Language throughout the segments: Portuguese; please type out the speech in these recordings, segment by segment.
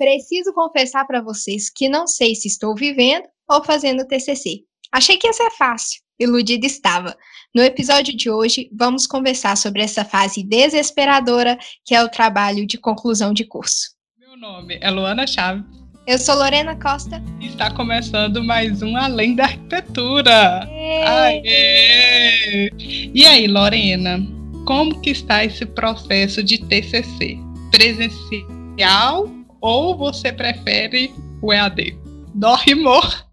Preciso confessar para vocês que não sei se estou vivendo ou fazendo TCC. Achei que ia ser fácil. Iludida estava. No episódio de hoje, vamos conversar sobre essa fase desesperadora que é o trabalho de conclusão de curso. Meu nome é Luana Chaves. Eu sou Lorena Costa. E está começando mais um Além da Arquitetura. Aê! E aí, Lorena, como que está esse processo de TCC? Presencial ou você prefere o EAD? Dó mor.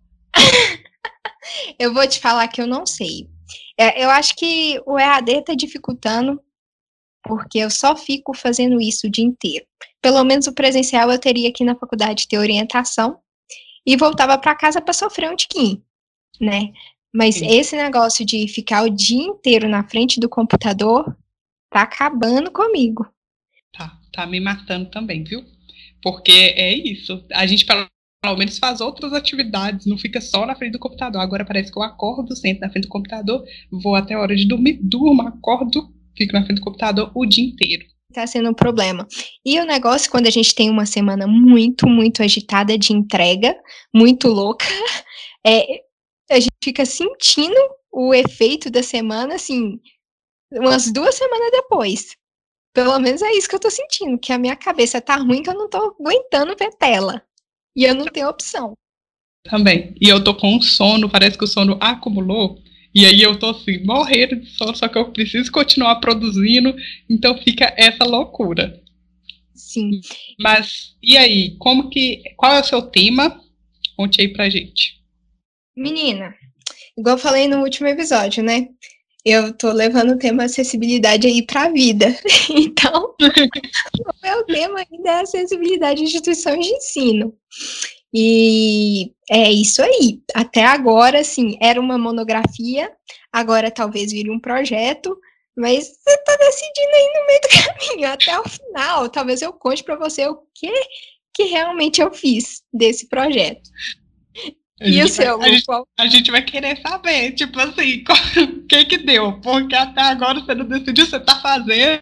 eu vou te falar que eu não sei. É, eu acho que o EAD está dificultando, porque eu só fico fazendo isso o dia inteiro. Pelo menos o presencial eu teria aqui na faculdade ter orientação e voltava para casa para sofrer um tiquinho, né? Mas Sim. esse negócio de ficar o dia inteiro na frente do computador tá acabando comigo. Tá, tá me matando também, viu? Porque é isso. A gente, pelo menos, faz outras atividades, não fica só na frente do computador. Agora parece que eu acordo, sento na frente do computador, vou até a hora de dormir, durmo, acordo, fico na frente do computador o dia inteiro. Tá sendo um problema. E o negócio, quando a gente tem uma semana muito, muito agitada de entrega, muito louca, é, a gente fica sentindo o efeito da semana, assim, umas duas semanas depois. Pelo menos é isso que eu tô sentindo, que a minha cabeça tá ruim que eu não tô aguentando ver tela. E eu não tenho opção. Também. E eu tô com sono, parece que o sono acumulou. E aí eu tô assim, morrendo de sono, só que eu preciso continuar produzindo, então fica essa loucura. Sim. Mas e aí, como que qual é o seu tema? Conte aí pra gente. Menina, igual eu falei no último episódio, né? Eu tô levando o tema acessibilidade aí para a vida. Então, o meu tema ainda é acessibilidade de instituições de ensino. E é isso aí. Até agora, assim, era uma monografia, agora talvez vire um projeto, mas você tá decidindo aí no meio do caminho, até o final. Talvez eu conte para você o que que realmente eu fiz desse projeto. A e o seu? Vai, a, gente, a, gente, vai querer saber, tipo assim, o que que deu? Porque até agora você não decidiu, você tá fazendo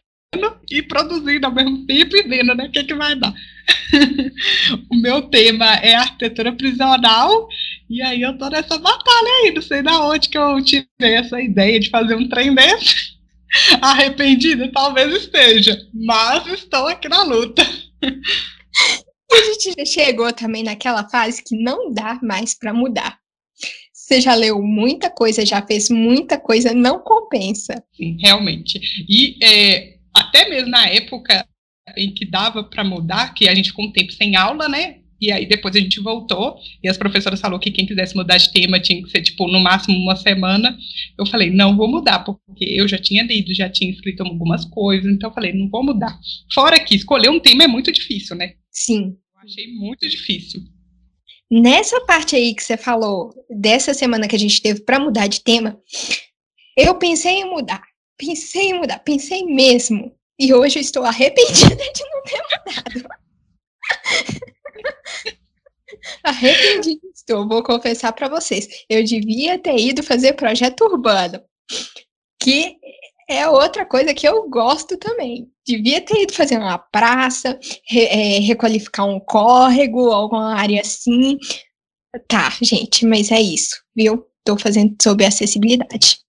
e produzindo ao mesmo tempo e vendo, né? O que que vai dar? o meu tema é arquitetura prisional e aí eu tô nessa batalha aí, não sei da onde que eu tirei essa ideia de fazer um trem desse. Arrependida? Talvez esteja, mas estou aqui na luta. A gente já chegou também naquela fase que não dá mais para mudar. Você já leu muita coisa, já fez muita coisa, não compensa. Sim, realmente. E é, até mesmo na época em que dava para mudar, que a gente ficou um tempo sem aula, né? E aí depois a gente voltou e as professoras falaram que quem quisesse mudar de tema tinha que ser tipo no máximo uma semana. Eu falei, não vou mudar, porque eu já tinha lido, já tinha escrito algumas coisas, então eu falei, não vou mudar. Fora que escolher um tema é muito difícil, né? Sim. Achei muito difícil. Nessa parte aí que você falou, dessa semana que a gente teve para mudar de tema, eu pensei em mudar. Pensei em mudar, pensei mesmo. E hoje eu estou arrependida de não ter mudado. arrependida estou, vou confessar para vocês. Eu devia ter ido fazer projeto urbano, que é outra coisa que eu gosto também. Devia ter ido fazer uma praça, re, é, requalificar um córrego, alguma área assim. Tá, gente, mas é isso, viu? Estou fazendo sobre acessibilidade.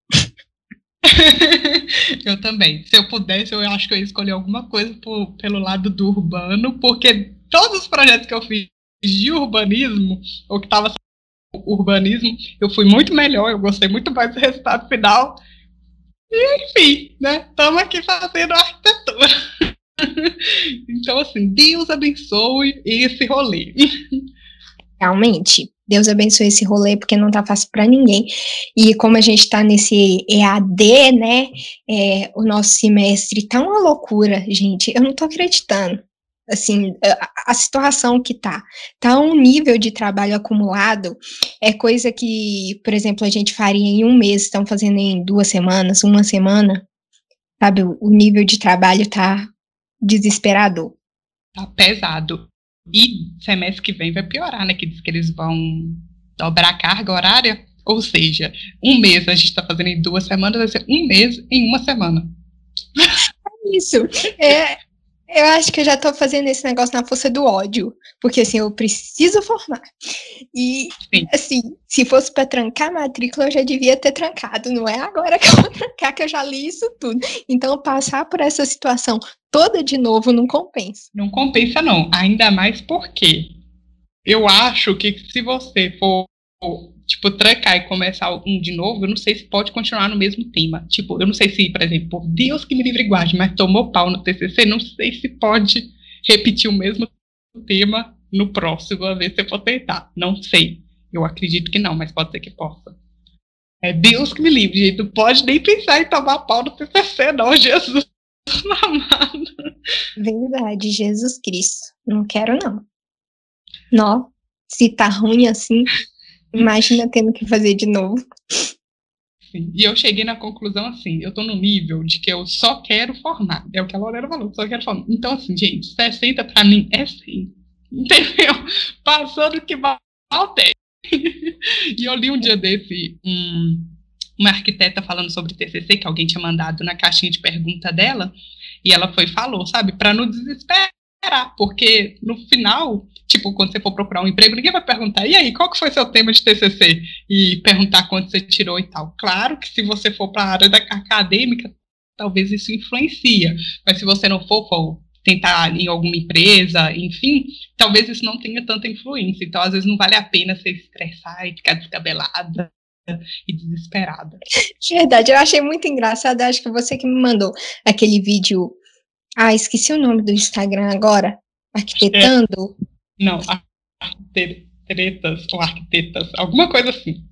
eu também. Se eu pudesse, eu acho que eu ia escolher alguma coisa por, pelo lado do urbano, porque todos os projetos que eu fiz de urbanismo, ou que estava urbanismo, eu fui muito melhor, eu gostei muito mais do resultado final e, enfim, né? Estamos aqui fazendo arquitetura. então, assim, Deus abençoe esse rolê. Realmente, Deus abençoe esse rolê, porque não tá fácil para ninguém. E como a gente tá nesse EAD, né? É, o nosso semestre tá uma loucura, gente. Eu não tô acreditando assim, a, a, situação que tá, tá um nível de trabalho acumulado, é coisa que, por exemplo, a gente faria em um mês, estão fazendo em duas semanas, uma semana, sabe, o, o nível de trabalho tá desesperador. Tá pesado. E semestre que vem vai piorar, né, que diz que eles vão dobrar a carga horária, ou seja, um mês a gente tá fazendo em duas semanas, vai ser um mês em uma semana. É isso, é, Eu acho que eu já tô fazendo esse negócio na força do ódio. Porque assim, eu preciso formar. E Sim. assim, se fosse para trancar a matrícula, eu já devia ter trancado. Não é agora que eu vou trancar, que eu já li isso tudo. Então, passar por essa situação toda de novo não compensa. Não compensa, não. Ainda mais porque eu acho que se você for tipo, trancar e começar um de novo, eu não sei se pode continuar no mesmo tema. Tipo, eu não sei se, por exemplo, Deus que me livre e guarde, mas tomou pau no TCC, não sei se pode repetir o mesmo tema no próximo, a ver se eu for tentar. Não sei. Eu acredito que não, mas pode ser que possa. É Deus que me livre, gente. Não pode nem pensar em tomar pau no TCC, não, Jesus amado. Verdade, Jesus Cristo. Não quero, não. Não. Se tá ruim assim, Imagina tendo que fazer de novo. Sim. E eu cheguei na conclusão assim, eu tô no nível de que eu só quero formar. É o que a Lorena falou, só quero formar. Então, assim, gente, 60 pra mim é 100. Entendeu? Passando que mal e eu li um dia desse um, uma arquiteta falando sobre TCC, que alguém tinha mandado na caixinha de pergunta dela, e ela foi e falou, sabe, para não desesperar, porque no final tipo, quando você for procurar um emprego, ninguém vai perguntar, e aí, qual que foi seu tema de TCC? E perguntar quanto você tirou e tal. Claro que se você for para a área da acadêmica, talvez isso influencia, mas se você não for, for tentar em alguma empresa, enfim, talvez isso não tenha tanta influência. Então, às vezes, não vale a pena você estressar e ficar descabelada e desesperada. Verdade, eu achei muito engraçado. Acho que você que me mandou aquele vídeo. Ah, esqueci o nome do Instagram agora. Arquitetando. Não, tretas ou arquitetas, alguma coisa assim.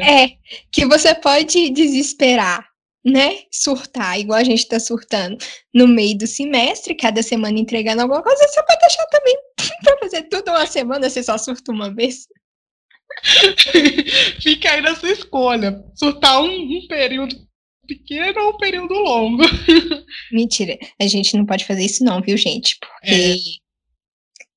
É, que você pode desesperar, né? Surtar, igual a gente tá surtando no meio do semestre, cada semana entregando alguma coisa, você pode deixar também pra fazer tudo uma semana, você só surta uma vez. Fica aí na sua escolha. Surtar um, um período pequeno ou um período longo. Mentira, a gente não pode fazer isso não, viu, gente? Porque é.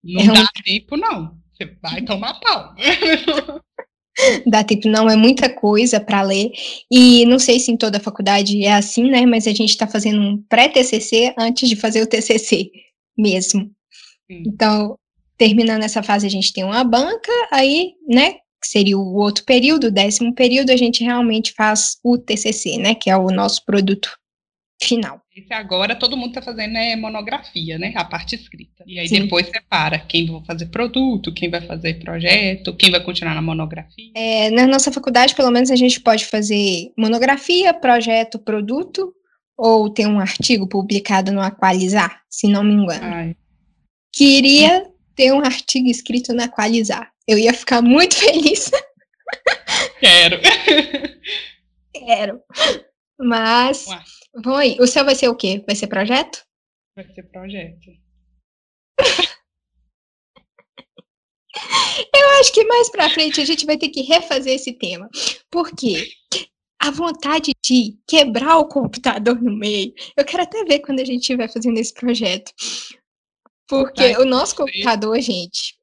Não é dá um... tempo, não. Você vai tomar pau. dá tempo, não, é muita coisa para ler. E não sei se em toda a faculdade é assim, né? Mas a gente está fazendo um pré-TCC antes de fazer o TCC mesmo. Sim. Então, terminando essa fase, a gente tem uma banca, aí, né? Que seria o outro período, o décimo período, a gente realmente faz o TCC, né? Que é o nosso produto final. Esse agora todo mundo está fazendo é monografia, né? A parte escrita. E aí Sim. depois separa quem vai fazer produto, quem vai fazer projeto, quem vai continuar na monografia. É, na nossa faculdade, pelo menos, a gente pode fazer monografia, projeto, produto, ou ter um artigo publicado no Aqualizar, se não me engano. Ai. Queria ter um artigo escrito no Aqualizar. Eu ia ficar muito feliz. Quero. Quero. Mas. Ué Aí. O seu vai ser o quê? Vai ser projeto? Vai ser projeto. Eu acho que mais pra frente a gente vai ter que refazer esse tema. Porque a vontade de quebrar o computador no meio, eu quero até ver quando a gente estiver fazendo esse projeto. Porque o nosso computador, gente.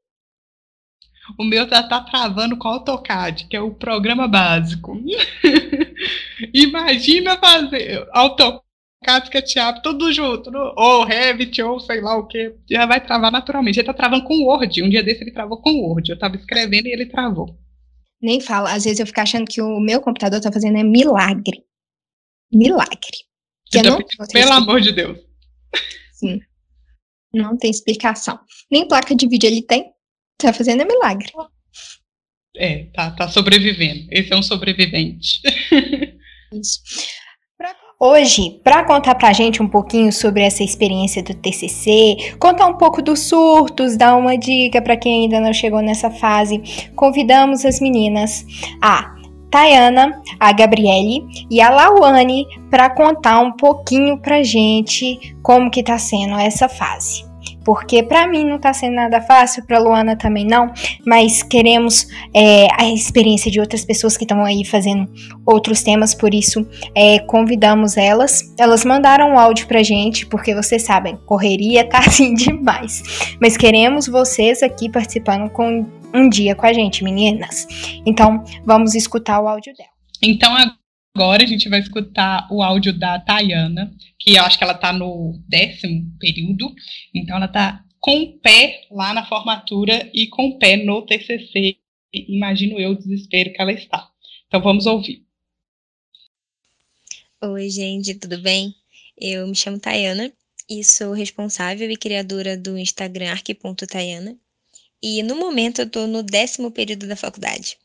O meu já tá travando com o AutoCAD, que é o programa básico. Imagina fazer AutoCAD, SketchUp, tudo junto, no, ou Revit, ou sei lá o que, já vai travar naturalmente. Ele tá travando com Word, um dia desse ele travou com Word, eu tava escrevendo e ele travou. Nem fala, às vezes eu fico achando que o meu computador tá fazendo é milagre. Milagre. Tá não, pelo amor de Deus. Sim. Não tem explicação. Nem placa de vídeo ele tem. Tá fazendo é milagre. É, tá, tá sobrevivendo. Esse é um sobrevivente. Isso. Hoje, para contar pra gente um pouquinho sobre essa experiência do TCC, contar um pouco dos surtos, dar uma dica para quem ainda não chegou nessa fase, convidamos as meninas a Tayana, a Gabriele e a Lauane para contar um pouquinho pra gente como que tá sendo essa fase porque para mim não tá sendo nada fácil, para Luana também não, mas queremos é, a experiência de outras pessoas que estão aí fazendo outros temas, por isso é, convidamos elas. Elas mandaram um áudio pra gente, porque vocês sabem, correria tá assim demais, mas queremos vocês aqui participando com um dia com a gente, meninas. Então, vamos escutar o áudio dela. Então, Agora a gente vai escutar o áudio da Tayana, que eu acho que ela está no décimo período, então ela está com o pé lá na formatura e com o pé no TCC. Imagino eu o desespero que ela está. Então vamos ouvir. Oi, gente, tudo bem? Eu me chamo Tayana e sou responsável e criadora do Instagram arque.tayana. E no momento eu estou no décimo período da faculdade.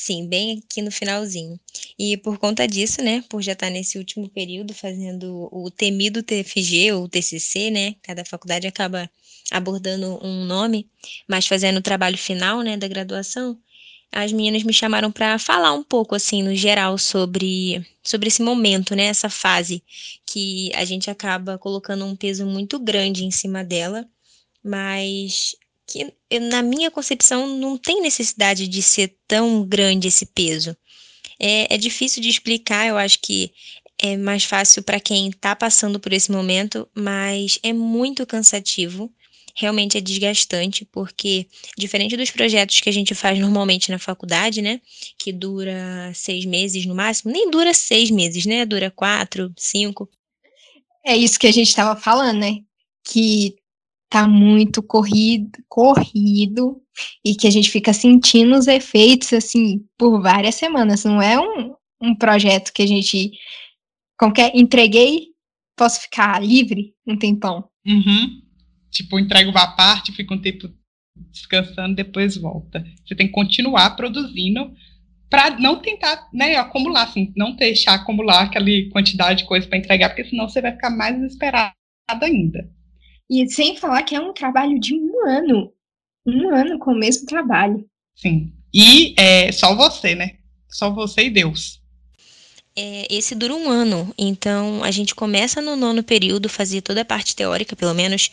Sim, bem aqui no finalzinho. E por conta disso, né, por já estar nesse último período fazendo o temido TFG ou TCC, né, cada faculdade acaba abordando um nome, mas fazendo o trabalho final, né, da graduação, as meninas me chamaram para falar um pouco assim no geral sobre sobre esse momento, né, essa fase que a gente acaba colocando um peso muito grande em cima dela, mas que na minha concepção não tem necessidade de ser tão grande esse peso. É, é difícil de explicar, eu acho que é mais fácil para quem está passando por esse momento, mas é muito cansativo realmente é desgastante, porque diferente dos projetos que a gente faz normalmente na faculdade, né, que dura seis meses no máximo, nem dura seis meses, né, dura quatro, cinco. É isso que a gente estava falando, né, que tá muito corrido, corrido, e que a gente fica sentindo os efeitos, assim, por várias semanas, não é um, um projeto que a gente, que é, entreguei, posso ficar livre um tempão. Uhum tipo, entrega uma parte, fica um tempo descansando, depois volta. Você tem que continuar produzindo para não tentar, né, acumular, assim, não deixar acumular aquela quantidade de coisa para entregar, porque senão você vai ficar mais desesperado ainda. E sem falar que é um trabalho de um ano. Um ano com o mesmo trabalho. Sim. E é só você, né? Só você e Deus. É, esse dura um ano, então a gente começa no nono período, fazer toda a parte teórica, pelo menos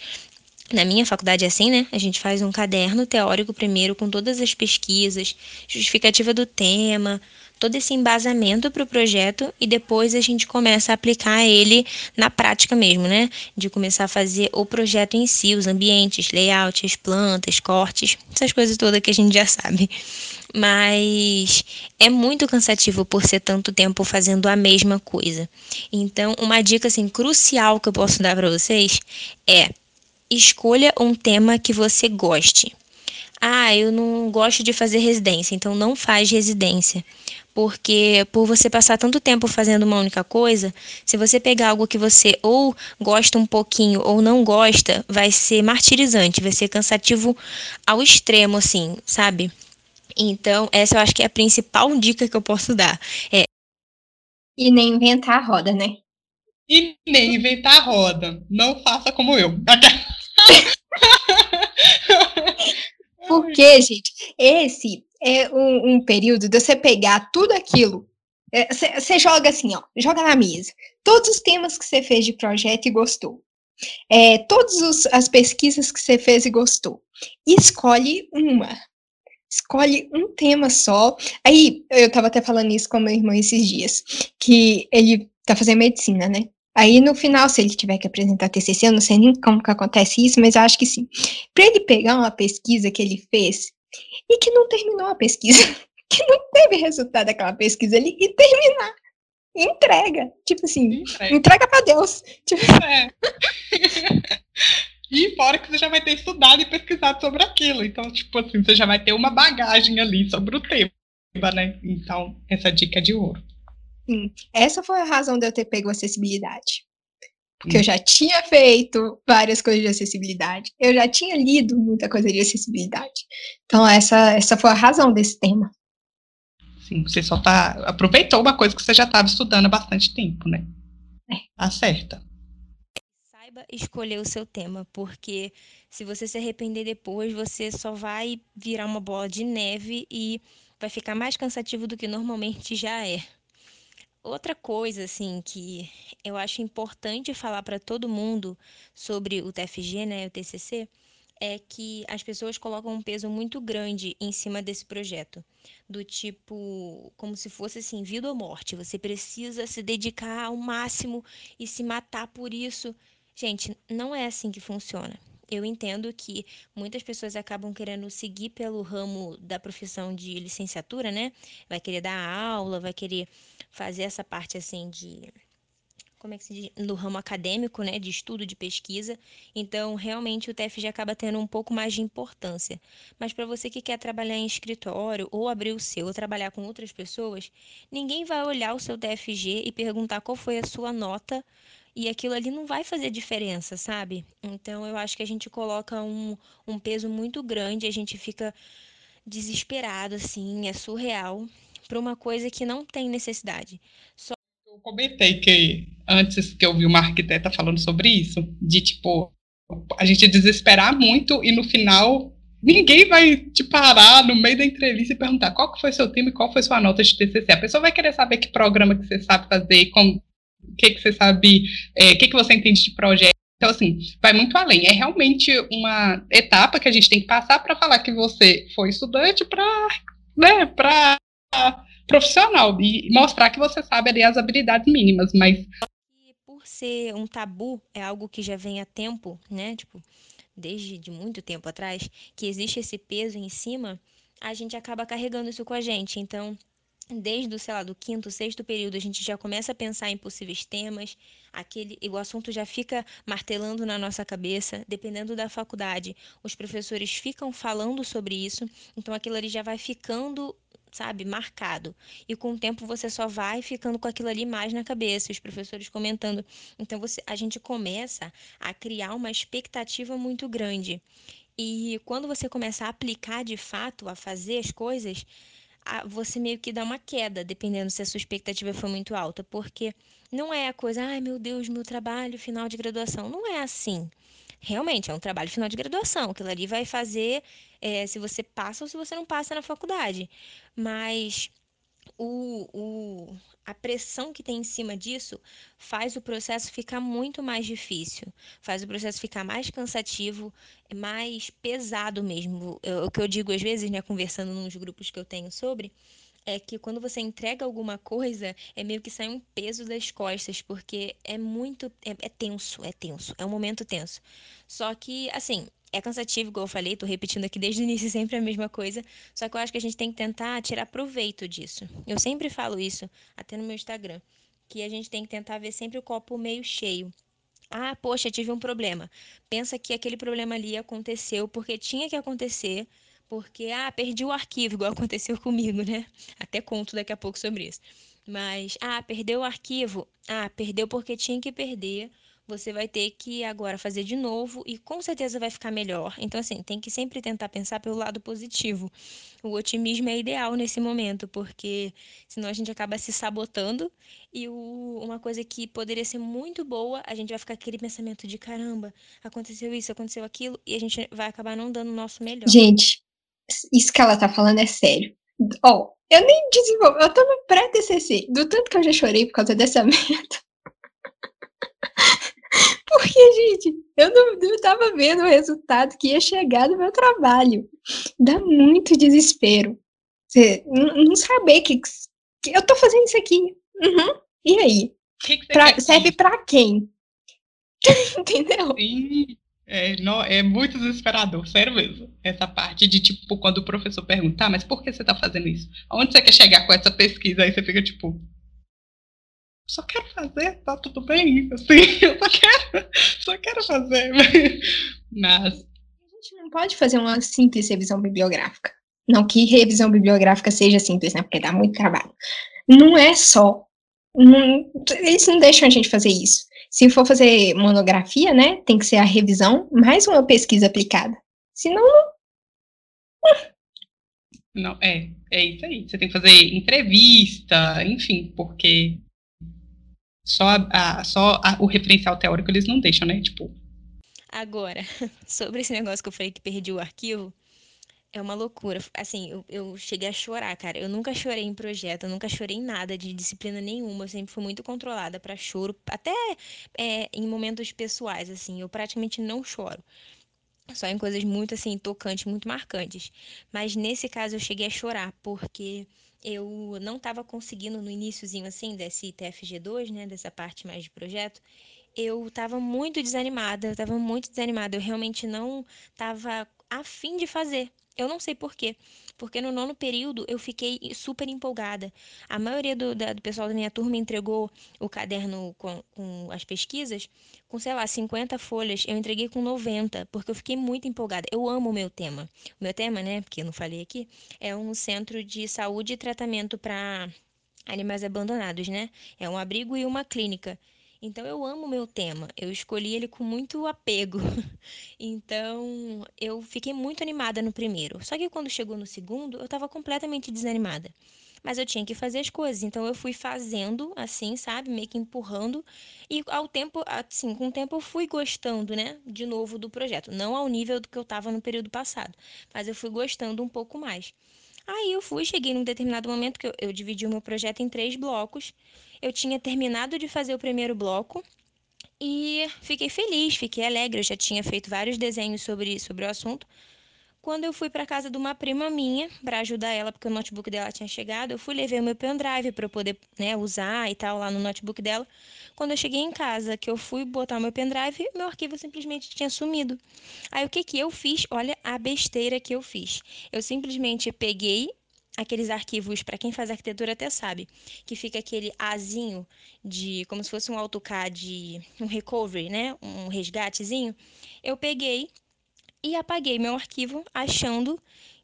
na minha faculdade é assim, né? A gente faz um caderno teórico primeiro com todas as pesquisas, justificativa do tema, todo esse embasamento para o projeto e depois a gente começa a aplicar ele na prática mesmo, né? De começar a fazer o projeto em si, os ambientes, layouts, plantas, cortes, essas coisas todas que a gente já sabe. Mas é muito cansativo por ser tanto tempo fazendo a mesma coisa. Então, uma dica assim crucial que eu posso dar para vocês é escolha um tema que você goste. Ah, eu não gosto de fazer residência, então não faz residência. Porque por você passar tanto tempo fazendo uma única coisa, se você pegar algo que você ou gosta um pouquinho ou não gosta, vai ser martirizante, vai ser cansativo ao extremo, assim, sabe? Então, essa eu acho que é a principal dica que eu posso dar. É... E nem inventar a roda, né? E nem inventar a roda. Não faça como eu. Porque, gente, esse é um, um, período de você pegar tudo aquilo. Você é, joga assim, ó, joga na mesa. Todos os temas que você fez de projeto e gostou. É, todas as pesquisas que você fez e gostou. E escolhe uma. Escolhe um tema só. Aí, eu tava até falando isso com meu irmão esses dias, que ele tá fazendo medicina, né? Aí no final, se ele tiver que apresentar TCC, eu não sei nem como que acontece isso, mas eu acho que sim. Para ele pegar uma pesquisa que ele fez e que não terminou a pesquisa, que não teve resultado daquela pesquisa ali e terminar. Entrega, tipo assim, entrega, entrega para Deus. Tipo... É. e fora que você já vai ter estudado e pesquisado sobre aquilo. Então, tipo assim, você já vai ter uma bagagem ali sobre o tema, né? Então, essa dica é de ouro. Sim, essa foi a razão de eu ter pego acessibilidade. Porque eu já tinha feito várias coisas de acessibilidade, eu já tinha lido muita coisa de acessibilidade. Então, essa, essa foi a razão desse tema. Sim, você só tá. Aproveitou uma coisa que você já estava estudando há bastante tempo, né? É. Acerta. Saiba escolher o seu tema, porque se você se arrepender depois, você só vai virar uma bola de neve e vai ficar mais cansativo do que normalmente já é. Outra coisa, assim, que eu acho importante falar para todo mundo sobre o TFG, né, o TCC, é que as pessoas colocam um peso muito grande em cima desse projeto, do tipo, como se fosse assim, vida ou morte. Você precisa se dedicar ao máximo e se matar por isso. Gente, não é assim que funciona. Eu entendo que muitas pessoas acabam querendo seguir pelo ramo da profissão de licenciatura, né? Vai querer dar aula, vai querer fazer essa parte assim de como é que se diz, no ramo acadêmico, né, de estudo, de pesquisa. Então, realmente o TFG acaba tendo um pouco mais de importância. Mas para você que quer trabalhar em escritório ou abrir o seu, ou trabalhar com outras pessoas, ninguém vai olhar o seu TFG e perguntar qual foi a sua nota e aquilo ali não vai fazer diferença, sabe? Então eu acho que a gente coloca um, um peso muito grande, a gente fica desesperado, assim, é surreal, para uma coisa que não tem necessidade. Só eu comentei que antes que eu vi uma arquiteta falando sobre isso, de tipo, a gente desesperar muito e no final ninguém vai te parar no meio da entrevista e perguntar qual que foi seu time e qual foi sua nota de TCC. A pessoa vai querer saber que programa que você sabe fazer, o que, que você sabe, o é, que, que você entende de projeto. Então, assim, vai muito além. É realmente uma etapa que a gente tem que passar para falar que você foi estudante para né, profissional e mostrar que você sabe ali as habilidades mínimas, mas por ser um tabu, é algo que já vem há tempo, né? Tipo, desde de muito tempo atrás, que existe esse peso em cima, a gente acaba carregando isso com a gente. Então, desde o, sei lá, do quinto, sexto período, a gente já começa a pensar em possíveis temas, aquele, o assunto já fica martelando na nossa cabeça, dependendo da faculdade, os professores ficam falando sobre isso, então aquilo ali já vai ficando sabe, marcado. E com o tempo você só vai ficando com aquilo ali mais na cabeça, os professores comentando. Então você, a gente começa a criar uma expectativa muito grande. E quando você começa a aplicar de fato, a fazer as coisas, você meio que dá uma queda, dependendo se a sua expectativa foi muito alta, porque não é a coisa, ai meu Deus, meu trabalho final de graduação. Não é assim. Realmente, é um trabalho final de graduação. Aquilo ali vai fazer é, se você passa ou se você não passa na faculdade. Mas o, o, a pressão que tem em cima disso faz o processo ficar muito mais difícil, faz o processo ficar mais cansativo, mais pesado mesmo. o que eu digo às vezes, né, conversando nos grupos que eu tenho sobre, é que quando você entrega alguma coisa, é meio que sai um peso das costas, porque é muito. É, é tenso, é tenso, é um momento tenso. Só que, assim, é cansativo, igual eu falei, tô repetindo aqui desde o início sempre a mesma coisa, só que eu acho que a gente tem que tentar tirar proveito disso. Eu sempre falo isso, até no meu Instagram, que a gente tem que tentar ver sempre o copo meio cheio. Ah, poxa, tive um problema. Pensa que aquele problema ali aconteceu porque tinha que acontecer porque, ah, perdi o arquivo, igual aconteceu comigo, né? Até conto daqui a pouco sobre isso. Mas, ah, perdeu o arquivo. Ah, perdeu porque tinha que perder. Você vai ter que agora fazer de novo e com certeza vai ficar melhor. Então, assim, tem que sempre tentar pensar pelo lado positivo. O otimismo é ideal nesse momento, porque senão a gente acaba se sabotando e o, uma coisa que poderia ser muito boa, a gente vai ficar aquele pensamento de caramba, aconteceu isso, aconteceu aquilo, e a gente vai acabar não dando o nosso melhor. Gente, isso que ela tá falando é sério. Ó, oh, eu nem desenvolvi, eu tô no pré-TCC, do tanto que eu já chorei por causa dessa merda. Porque, gente, eu não, não tava vendo o resultado que ia chegar do meu trabalho. Dá muito desespero. Você não, não saber que, que, eu tô fazendo isso aqui. Uhum. E aí? Que que pra, serve para quem? Entendeu? Sim. É, não, é muito desesperador, sério mesmo. Essa parte de, tipo, quando o professor perguntar, mas por que você está fazendo isso? Aonde você quer chegar com essa pesquisa? Aí você fica, tipo, só quero fazer, tá tudo bem, assim, eu só quero, só quero fazer. Mas... A gente não pode fazer uma simples revisão bibliográfica. Não que revisão bibliográfica seja simples, né, porque dá muito trabalho. Não é só, não, eles não deixam a gente fazer isso. Se for fazer monografia, né, tem que ser a revisão mais uma pesquisa aplicada. Senão, não. Não, é, é isso aí. Você tem que fazer entrevista, enfim, porque só, a, só a, o referencial teórico eles não deixam, né? Tipo. Agora, sobre esse negócio que eu falei que perdi o arquivo, é uma loucura. Assim, eu, eu cheguei a chorar, cara. Eu nunca chorei em projeto, eu nunca chorei em nada de disciplina nenhuma. Eu sempre fui muito controlada para choro, até é, em momentos pessoais, assim. Eu praticamente não choro. Só em coisas muito, assim, tocantes, muito marcantes. Mas nesse caso eu cheguei a chorar, porque eu não estava conseguindo no iníciozinho, assim, desse TFG2, né? Dessa parte mais de projeto eu estava muito desanimada, eu estava muito desanimada, eu realmente não estava afim de fazer. Eu não sei por quê. Porque no nono período eu fiquei super empolgada. A maioria do, da, do pessoal da minha turma entregou o caderno com, com, as pesquisas com, sei lá, 50 folhas. Eu entreguei com 90, porque eu fiquei muito empolgada. Eu amo o meu tema. O meu tema, né, porque eu não falei aqui, é um centro de saúde e tratamento para animais abandonados, né? É um abrigo e uma clínica. Então eu amo o meu tema, eu escolhi ele com muito apego. então eu fiquei muito animada no primeiro. Só que quando chegou no segundo, eu estava completamente desanimada. Mas eu tinha que fazer as coisas, então eu fui fazendo assim, sabe, meio que empurrando e ao tempo, assim, com o tempo eu fui gostando, né, de novo do projeto, não ao nível do que eu estava no período passado, mas eu fui gostando um pouco mais. Aí eu fui, cheguei num determinado momento que eu, eu dividi o meu projeto em três blocos. Eu tinha terminado de fazer o primeiro bloco e fiquei feliz, fiquei alegre. Eu já tinha feito vários desenhos sobre, sobre o assunto. Quando eu fui para casa de uma prima minha para ajudar ela, porque o notebook dela tinha chegado, eu fui levar o meu pendrive para eu poder né, usar e tal lá no notebook dela. Quando eu cheguei em casa, que eu fui botar o meu pendrive, meu arquivo simplesmente tinha sumido. Aí o que que eu fiz? Olha a besteira que eu fiz. Eu simplesmente peguei aqueles arquivos, para quem faz arquitetura até sabe, que fica aquele azinho de como se fosse um AutoCAD, um recovery, né? Um resgatezinho. Eu peguei e apaguei meu arquivo achando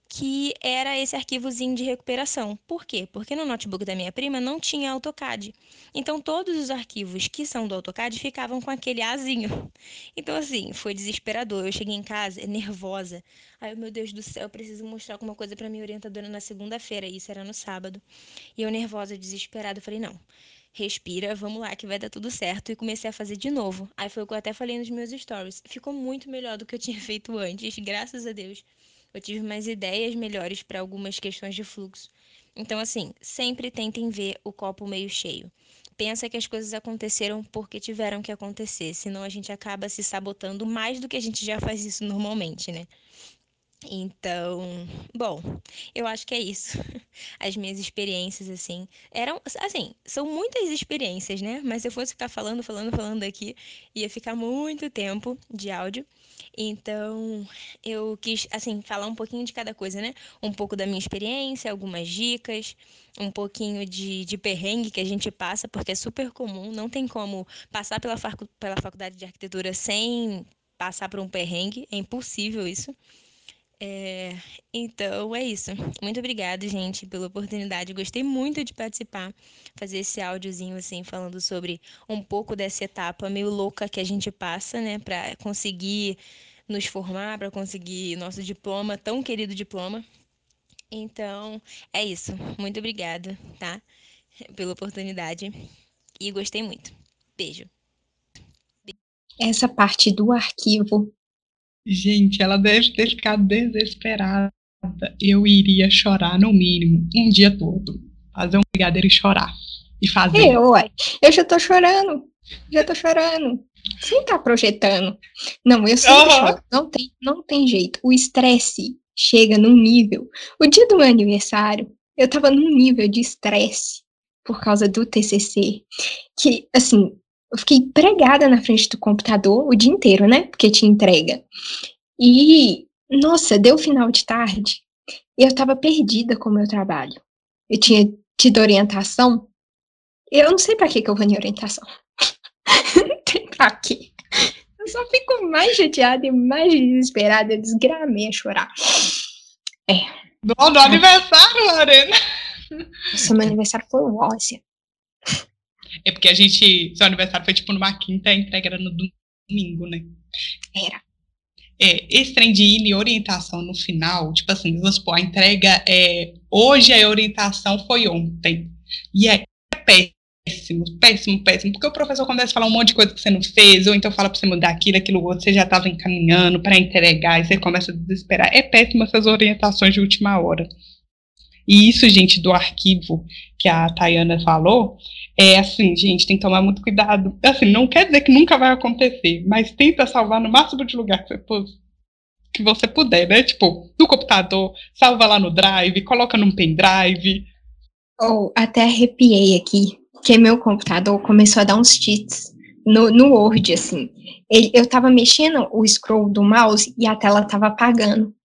que era esse arquivozinho de recuperação. Por quê? Porque no notebook da minha prima não tinha AutoCAD. Então todos os arquivos que são do AutoCAD ficavam com aquele Azinho. Então assim, foi desesperador. Eu cheguei em casa nervosa. Ai, meu Deus do céu, eu preciso mostrar alguma coisa para minha orientadora na segunda-feira, isso era no sábado. E eu nervosa, desesperada, falei: "Não, respira, vamos lá que vai dar tudo certo. E comecei a fazer de novo. Aí foi o que eu até falei nos meus stories. Ficou muito melhor do que eu tinha feito antes, graças a Deus eu tive mais ideias melhores para algumas questões de fluxo. Então, assim, sempre tentem ver o copo meio cheio. Pensa que as coisas aconteceram porque tiveram que acontecer, senão a gente acaba se sabotando mais do que a gente já faz isso normalmente, né? Então, bom, eu acho que é isso. As minhas experiências, assim, eram, assim, são muitas experiências, né? Mas se eu fosse ficar falando, falando, falando aqui, ia ficar muito tempo de áudio. Então, eu quis, assim, falar um pouquinho de cada coisa, né? Um pouco da minha experiência, algumas dicas, um pouquinho de, de perrengue que a gente passa, porque é super comum, não tem como passar pela, facu pela faculdade de arquitetura sem passar por um perrengue, é impossível isso. É, então é isso. Muito obrigada, gente, pela oportunidade. Gostei muito de participar, fazer esse áudiozinho assim, falando sobre um pouco dessa etapa meio louca que a gente passa, né, para conseguir nos formar, para conseguir nosso diploma, tão querido diploma. Então, é isso. Muito obrigada, tá? Pela oportunidade. E gostei muito. Beijo. Essa parte do arquivo Gente, ela deve ter ficado desesperada. Eu iria chorar no mínimo um dia todo. Fazer um brigadeiro e chorar. E fazer. Eu, ué. Eu já tô chorando. Já tô chorando. Você tá projetando. Não, eu sempre uhum. choro. Não tem, não tem jeito. O estresse chega num nível. O dia do meu aniversário, eu tava num nível de estresse por causa do TCC, que, assim, eu fiquei pregada na frente do computador o dia inteiro, né? Porque tinha entrega. E, nossa, deu final de tarde e eu tava perdida com o meu trabalho. Eu tinha tido orientação. Eu não sei para que, que eu vou em orientação. não tem pra quê. Eu só fico mais chateada e mais desesperada. Eu desgramei a chorar. É. No, no aniversário, Lorena. Nossa, meu aniversário foi um ócio. É porque a gente. Seu aniversário foi tipo numa quinta, a entrega era no domingo, né? Era. É, esse trem de e orientação no final, tipo assim, vamos supor, a entrega é hoje, a orientação foi ontem. E é péssimo, péssimo, péssimo, porque o professor começa a falar um monte de coisa que você não fez, ou então fala para você mudar aquilo, aquilo outro, você já estava encaminhando para entregar, e você começa a desesperar. É péssimo essas orientações de última hora. E isso, gente, do arquivo que a Tayana falou, é assim, gente, tem que tomar muito cuidado. Assim, não quer dizer que nunca vai acontecer, mas tenta salvar no máximo de lugar que você, que você puder, né? Tipo, no computador, salva lá no drive, coloca num pendrive. Ou oh, até arrepiei aqui, que meu computador começou a dar uns cheats no, no Word, assim. Ele, eu tava mexendo o scroll do mouse e a tela tava apagando.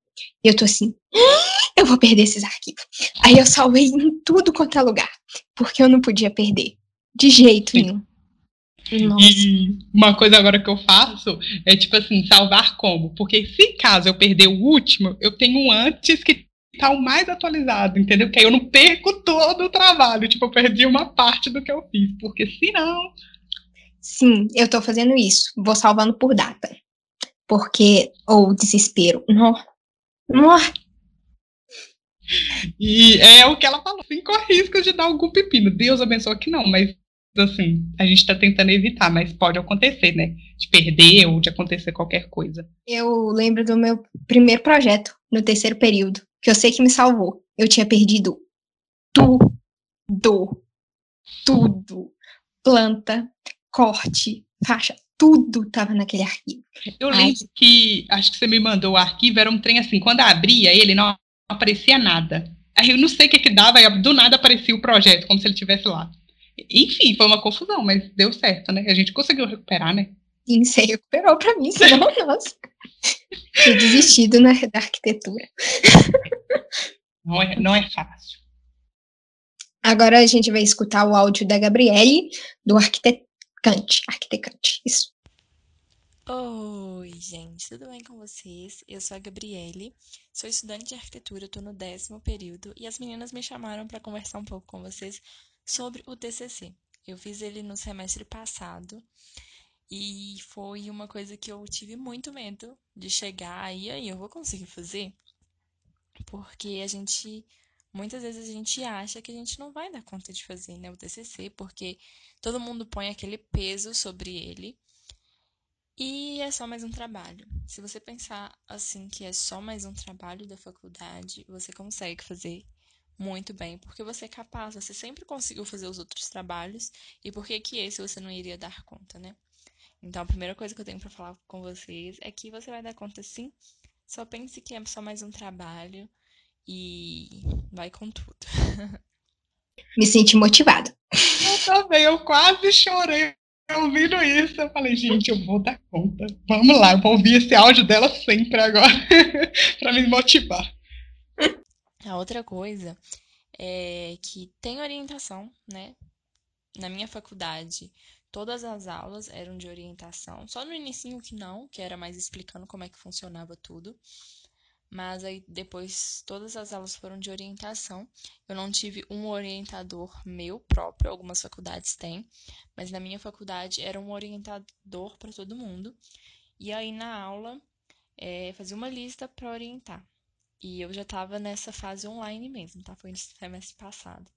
E eu tô assim, ah, eu vou perder esses arquivos. Aí eu salvei em tudo quanto é lugar, porque eu não podia perder. De jeito Sim. nenhum. Nossa. E uma coisa agora que eu faço é tipo assim, salvar como? Porque se caso eu perder o último, eu tenho um antes que tá o mais atualizado, entendeu? Que aí eu não perco todo o trabalho. Tipo, eu perdi uma parte do que eu fiz. Porque senão. Sim, eu tô fazendo isso. Vou salvando por data. Porque. Ou oh, desespero. Não. Não. E é o que ela falou. Cinco riscos de dar algum pepino. Deus abençoe que não, mas assim, a gente está tentando evitar, mas pode acontecer, né? De perder ou de acontecer qualquer coisa. Eu lembro do meu primeiro projeto no terceiro período, que eu sei que me salvou. Eu tinha perdido tudo. Tudo. Planta, corte, faixa, tudo tava naquele arquivo. Eu lembro Ai. que, acho que você me mandou o arquivo, era um trem assim, quando abria ele, não aparecia nada. Aí eu não sei o que que dava, aí do nada aparecia o projeto, como se ele tivesse lá. Enfim, foi uma confusão, mas deu certo, né? A gente conseguiu recuperar, né? Sim, você recuperou pra mim, senão, nossa. Tinha desistido na, da arquitetura. Não é, não é fácil. Agora a gente vai escutar o áudio da Gabriele, do Arquitecante. Arquitecante, isso. Oi, gente, tudo bem com vocês? Eu sou a Gabriele, sou estudante de arquitetura, estou no décimo período e as meninas me chamaram para conversar um pouco com vocês sobre o TCC. Eu fiz ele no semestre passado e foi uma coisa que eu tive muito medo de chegar e aí eu vou conseguir fazer, porque a gente muitas vezes a gente acha que a gente não vai dar conta de fazer, né, o TCC, porque todo mundo põe aquele peso sobre ele. E é só mais um trabalho. Se você pensar assim que é só mais um trabalho da faculdade, você consegue fazer muito bem, porque você é capaz, você sempre conseguiu fazer os outros trabalhos, e por que que esse você não iria dar conta, né? Então, a primeira coisa que eu tenho para falar com vocês é que você vai dar conta sim, só pense que é só mais um trabalho e vai com tudo. Me senti motivada. Eu também, eu quase chorei ouvindo isso. Eu falei, gente, eu vou dar conta. Vamos lá, eu vou ouvir esse áudio dela sempre agora, para me motivar. A outra coisa é que tem orientação, né? Na minha faculdade, todas as aulas eram de orientação, só no início que não, que era mais explicando como é que funcionava tudo. Mas aí depois todas as aulas foram de orientação. Eu não tive um orientador meu próprio, algumas faculdades têm, mas na minha faculdade era um orientador para todo mundo. E aí na aula é, fazia uma lista para orientar. E eu já estava nessa fase online mesmo, tá? Foi no semestre passado.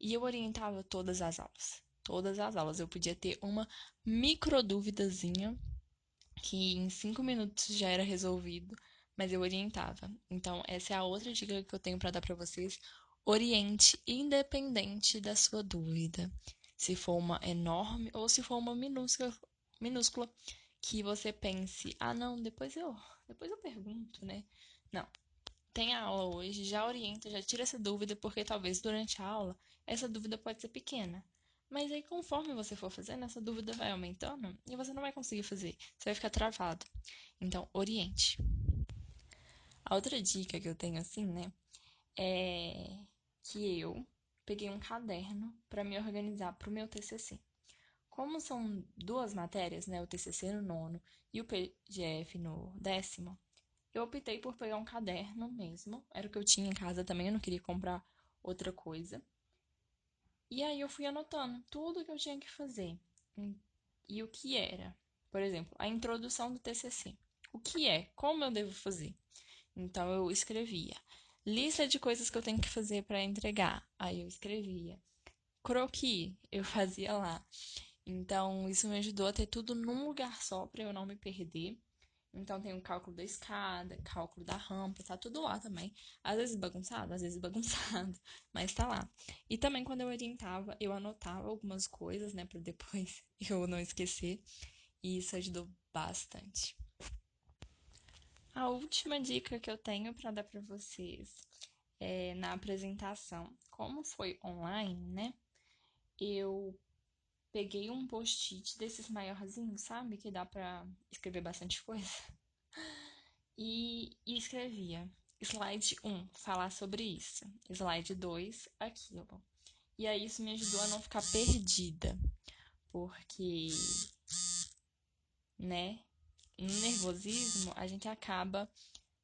E eu orientava todas as aulas. Todas as aulas. Eu podia ter uma micro dúvidazinha que em cinco minutos já era resolvido, mas eu orientava. Então, essa é a outra dica que eu tenho para dar para vocês. Oriente independente da sua dúvida. Se for uma enorme ou se for uma minúscula, minúscula que você pense, ah, não, depois eu, depois eu pergunto, né? Não, tem a aula hoje, já orienta, já tira essa dúvida, porque talvez durante a aula essa dúvida pode ser pequena. Mas aí, conforme você for fazendo, essa dúvida vai aumentando e você não vai conseguir fazer. Você vai ficar travado. Então, oriente. Outra dica que eu tenho, assim, né, é que eu peguei um caderno para me organizar para o meu TCC. Como são duas matérias, né, o TCC no nono e o PGF no décimo, eu optei por pegar um caderno mesmo. Era o que eu tinha em casa também, eu não queria comprar outra coisa. E aí eu fui anotando tudo que eu tinha que fazer. E o que era. Por exemplo, a introdução do TCC. O que é? Como eu devo fazer? Então eu escrevia lista de coisas que eu tenho que fazer para entregar. Aí eu escrevia croquis, eu fazia lá. Então isso me ajudou a ter tudo num lugar só para eu não me perder. Então tem o cálculo da escada, cálculo da rampa, tá tudo lá também. Às vezes bagunçado, às vezes bagunçado, mas tá lá. E também quando eu orientava, eu anotava algumas coisas, né, para depois eu não esquecer, e isso ajudou bastante. A última dica que eu tenho para dar para vocês é na apresentação, como foi online, né? Eu peguei um post-it desses maiorzinhos, sabe? Que dá pra escrever bastante coisa. E, e escrevia. Slide 1, falar sobre isso. Slide 2, aquilo. E aí isso me ajudou a não ficar perdida. Porque, né, no nervosismo a gente acaba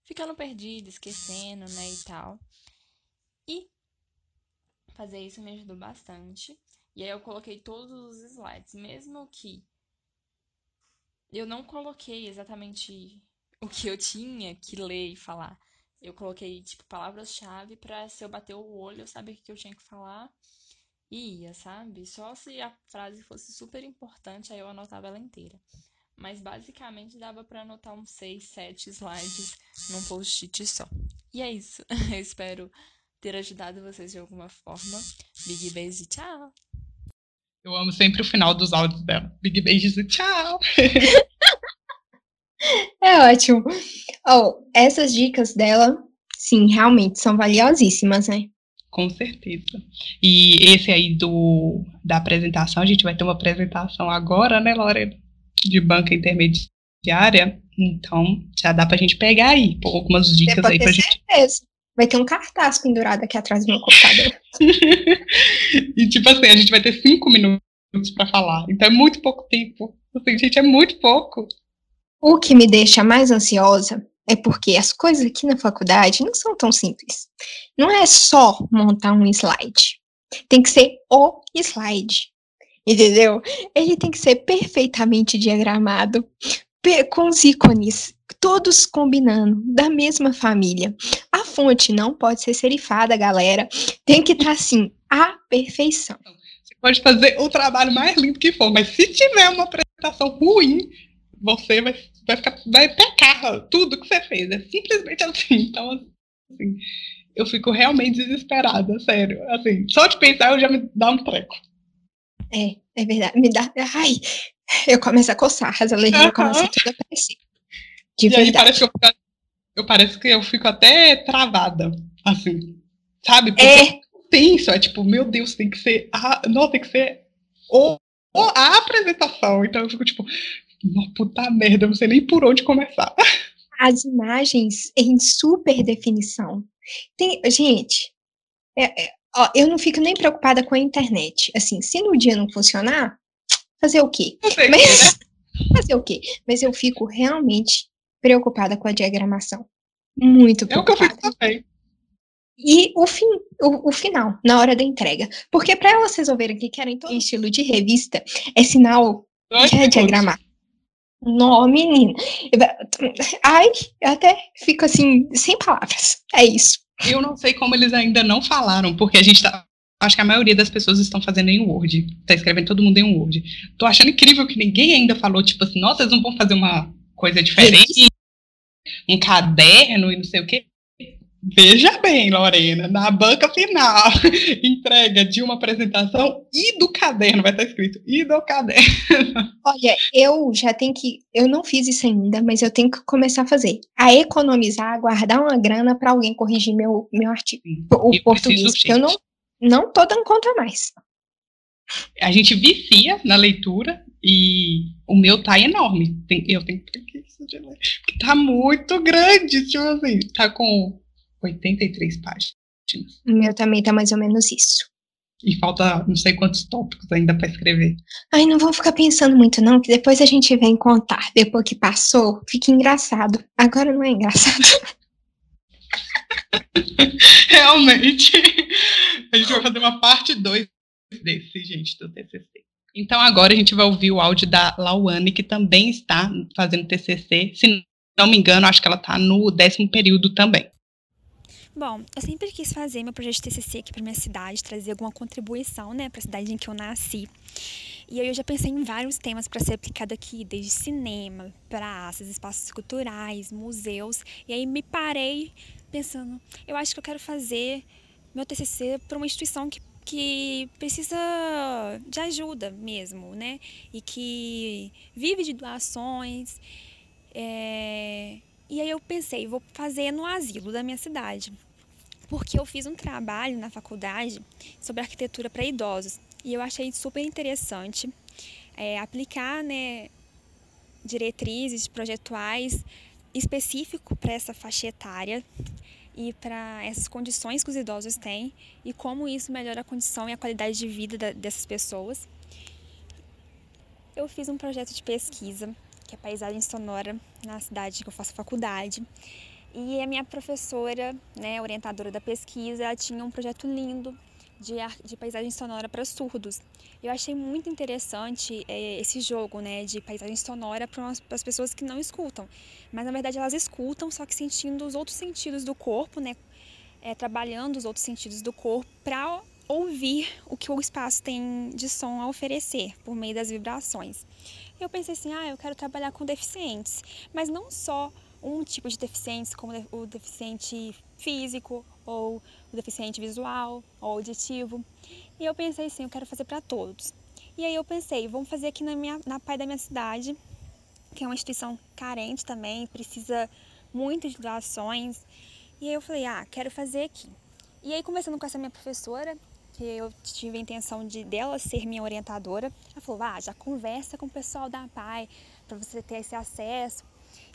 ficando perdido, esquecendo, né, e tal. E fazer isso me ajudou bastante. E aí eu coloquei todos os slides, mesmo que eu não coloquei exatamente o que eu tinha que ler e falar. Eu coloquei, tipo, palavras-chave para se eu bater o olho, eu saber o que eu tinha que falar e ia, sabe? Só se a frase fosse super importante, aí eu anotava ela inteira. Mas basicamente dava para anotar uns 6, 7 slides num post-it só. E é isso. Eu espero ter ajudado vocês de alguma forma. Big beijo e tchau! Eu amo sempre o final dos áudios dela. Big beijos e tchau! é ótimo. Oh, essas dicas dela, sim, realmente são valiosíssimas, né? Com certeza. E esse aí do da apresentação, a gente vai ter uma apresentação agora, né, Lorena? De banca intermediária. Então, já dá pra gente pegar aí algumas dicas aí pra gente. Certeza. Vai ter um cartaz pendurado aqui atrás do meu computador. e tipo assim, a gente vai ter cinco minutos para falar. Então é muito pouco tempo. Assim, gente, é muito pouco. O que me deixa mais ansiosa é porque as coisas aqui na faculdade não são tão simples. Não é só montar um slide. Tem que ser o slide. Entendeu? Ele tem que ser perfeitamente diagramado, com os ícones, todos combinando, da mesma família. A fonte não pode ser serifada, galera. Tem que estar tá, assim, a perfeição. Você pode fazer o trabalho mais lindo que for, mas se tiver uma apresentação ruim, você vai, vai, ficar, vai pecar tudo que você fez. É simplesmente assim. Então, assim, eu fico realmente desesperada, sério. Assim, só de pensar eu já me dá um treco. É, é verdade. Me dá. Ai, eu começo a coçar, as alergias uhum. começam tudo a aparecer. De e verdade. aí parece que eu eu parece que eu fico até travada, assim. Sabe? Porque é. eu penso, é tipo, meu Deus, tem que ser. A, não, tem que ser o, o, a apresentação. Então eu fico tipo, puta merda, eu não sei nem por onde começar. As imagens em super definição. Tem, gente, é, é, ó, eu não fico nem preocupada com a internet. Assim, se no dia não funcionar, Fazer o quê? Mas, né? Fazer o quê? Mas eu fico realmente preocupada com a diagramação. Muito preocupada. É eu fico também. E o, fim, o, o, final, na hora da entrega. Porque para elas resolverem que querem todo estilo de revista, é sinal que é diagramar. Não, menina. Ai, eu até fico assim, sem palavras. É isso. Eu não sei como eles ainda não falaram, porque a gente tá acho que a maioria das pessoas estão fazendo em Word. Tá escrevendo todo mundo em Word. Tô achando incrível que ninguém ainda falou, tipo assim, nossa, eles não vão fazer uma coisa diferente, um caderno e não sei o quê. Veja bem, Lorena, na banca final, entrega de uma apresentação e do caderno, vai estar escrito, e do caderno. Olha, eu já tenho que, eu não fiz isso ainda, mas eu tenho que começar a fazer, a economizar, guardar uma grana para alguém corrigir meu, meu artigo, o eu português, que eu não, não tô dando conta mais. A gente vicia na leitura e o meu tá enorme. Tem, eu tenho preguiça de ler. Porque tá muito grande, tipo assim, tá com 83 páginas. O meu também tá mais ou menos isso. E falta não sei quantos tópicos ainda para escrever. Ai, não vamos ficar pensando muito, não, que depois a gente vem contar. Depois que passou, fica engraçado. Agora não é engraçado. Realmente. A gente vai fazer uma parte 2 desse, gente, do TCC. Então agora a gente vai ouvir o áudio da Lauane, que também está fazendo TCC. Se não me engano, acho que ela está no décimo período também. Bom, eu sempre quis fazer meu projeto de TCC aqui para minha cidade, trazer alguma contribuição, né, para a cidade em que eu nasci. E aí eu já pensei em vários temas para ser aplicado aqui, desde cinema, praças, espaços culturais, museus. E aí me parei pensando, eu acho que eu quero fazer meu TCC para uma instituição que, que precisa de ajuda mesmo, né? E que vive de doações. É... E aí eu pensei, vou fazer no asilo da minha cidade. Porque eu fiz um trabalho na faculdade sobre arquitetura para idosos. e eu achei super interessante é, aplicar né, diretrizes projetuais específico para essa faixa etária e para essas condições que os idosos têm e como isso melhora a condição e a qualidade de vida da, dessas pessoas. Eu fiz um projeto de pesquisa, que é paisagem sonora, na cidade que eu faço faculdade. E a minha professora, né, orientadora da pesquisa, ela tinha um projeto lindo de, de paisagem sonora para surdos. Eu achei muito interessante é, esse jogo né, de paisagem sonora para as pessoas que não escutam. Mas na verdade elas escutam, só que sentindo os outros sentidos do corpo, né, é, trabalhando os outros sentidos do corpo para ouvir o que o espaço tem de som a oferecer por meio das vibrações. Eu pensei assim, ah, eu quero trabalhar com deficientes, mas não só um tipo de deficientes, como o deficiente físico, ou o deficiente visual, ou auditivo. E eu pensei assim, eu quero fazer para todos. E aí eu pensei, vamos fazer aqui na, minha, na Pai da minha cidade, que é uma instituição carente também, precisa muito de doações. E aí eu falei, ah, quero fazer aqui. E aí conversando com essa minha professora, que eu tive a intenção de dela ser minha orientadora, ela falou, ah, já conversa com o pessoal da PAI para você ter esse acesso.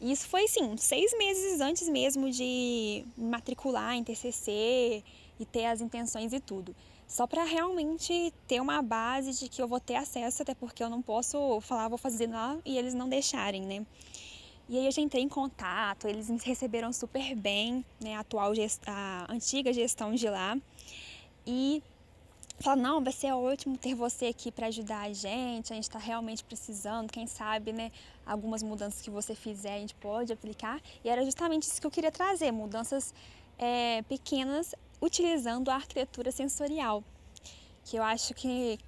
E isso foi, sim, seis meses antes mesmo de matricular em TCC e ter as intenções e tudo. Só para realmente ter uma base de que eu vou ter acesso, até porque eu não posso falar, vou fazer lá e eles não deixarem, né? E aí eu já entrei em contato, eles me receberam super bem, né, a atual a antiga gestão de lá. E fala, não, vai ser ótimo ter você aqui para ajudar a gente, a gente está realmente precisando, quem sabe, né, algumas mudanças que você fizer a gente pode aplicar. E era justamente isso que eu queria trazer, mudanças é, pequenas utilizando a arquitetura sensorial, que eu acho que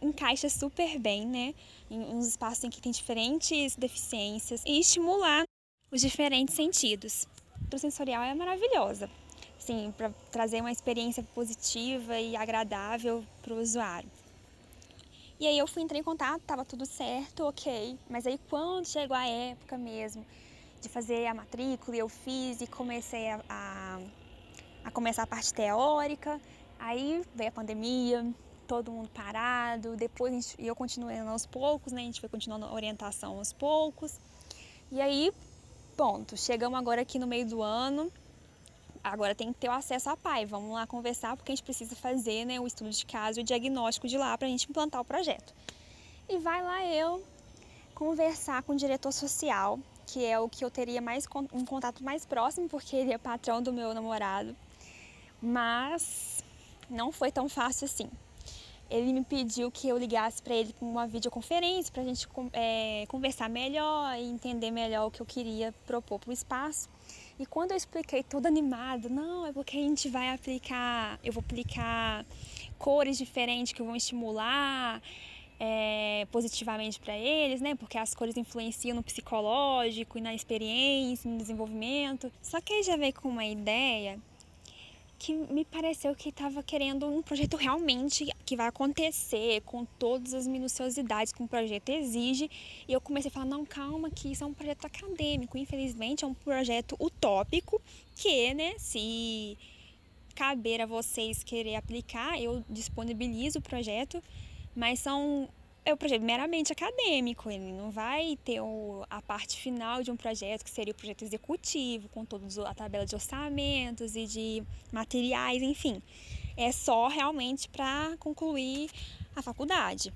encaixa super bem, né, em uns espaços em que tem diferentes deficiências e estimular os diferentes sentidos. A sensorial é maravilhosa assim, para trazer uma experiência positiva e agradável para o usuário. E aí eu fui entrar em contato, tava tudo certo, ok. Mas aí quando chegou a época mesmo de fazer a matrícula, eu fiz e comecei a, a, a começar a parte teórica. Aí veio a pandemia, todo mundo parado. Depois gente, eu continuei aos poucos, né? A gente foi continuando a orientação aos poucos. E aí, ponto. Chegamos agora aqui no meio do ano Agora tem que ter o acesso à PAI. Vamos lá conversar porque a gente precisa fazer né, o estudo de caso e o diagnóstico de lá para a gente implantar o projeto. E vai lá eu conversar com o diretor social, que é o que eu teria mais um contato mais próximo, porque ele é patrão do meu namorado. Mas não foi tão fácil assim. Ele me pediu que eu ligasse para ele com uma videoconferência para a gente é, conversar melhor e entender melhor o que eu queria propor para o espaço. E quando eu expliquei todo animado, não, é porque a gente vai aplicar, eu vou aplicar cores diferentes que vão estimular é, positivamente para eles, né? Porque as cores influenciam no psicológico e na experiência, no desenvolvimento. Só que aí já veio com uma ideia que me pareceu que estava querendo um projeto realmente que vai acontecer com todas as minuciosidades que um projeto exige. E eu comecei a falar: não, calma, que isso é um projeto acadêmico. Infelizmente, é um projeto utópico que, né, se caber a vocês querer aplicar, eu disponibilizo o projeto, mas são é um projeto meramente acadêmico, ele não vai ter o, a parte final de um projeto, que seria o projeto executivo, com toda a tabela de orçamentos e de materiais, enfim. É só realmente para concluir a faculdade.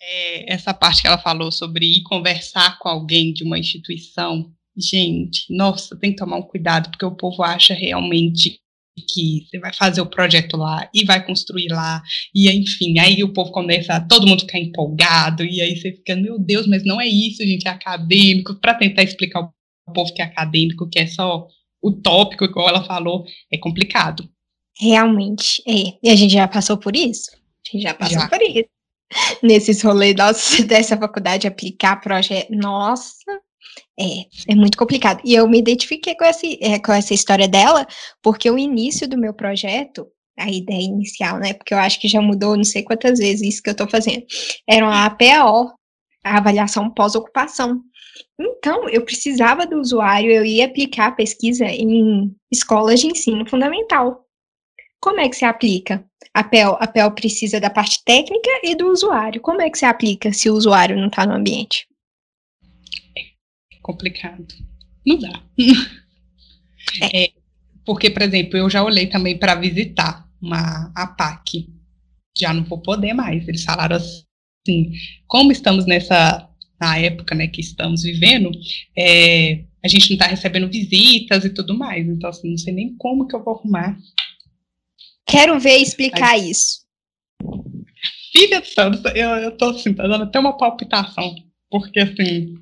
É, essa parte que ela falou sobre ir conversar com alguém de uma instituição, gente, nossa, tem que tomar um cuidado, porque o povo acha realmente que você vai fazer o projeto lá e vai construir lá, e enfim, aí o povo começa, todo mundo ficar empolgado, e aí você fica, meu Deus, mas não é isso, gente, é acadêmico, para tentar explicar ao povo que é acadêmico, que é só utópico, igual ela falou, é complicado. Realmente, é. E a gente já passou por isso? A gente já passou já. por isso. Nesses rolês dessa faculdade, aplicar projeto. Nossa, é, é muito complicado. E eu me identifiquei com essa, é, com essa história dela, porque o início do meu projeto, a ideia inicial, né? Porque eu acho que já mudou não sei quantas vezes isso que eu estou fazendo. Era uma APO, a avaliação pós-ocupação. Então, eu precisava do usuário, eu ia aplicar a pesquisa em escolas de ensino fundamental. como é que se aplica? A PEL, a PEL precisa da parte técnica e do usuário. Como é que se aplica se o usuário não está no ambiente? Complicado. Não dá. É. É, porque, por exemplo, eu já olhei também para visitar uma APAC. Já não vou poder mais. Eles falaram assim, como estamos nessa na época né, que estamos vivendo, é, a gente não está recebendo visitas e tudo mais. Então, assim, não sei nem como que eu vou arrumar Quero ver explicar Mas, isso. Filha de Santos, eu, eu tô assim, tá dando até uma palpitação. Porque assim.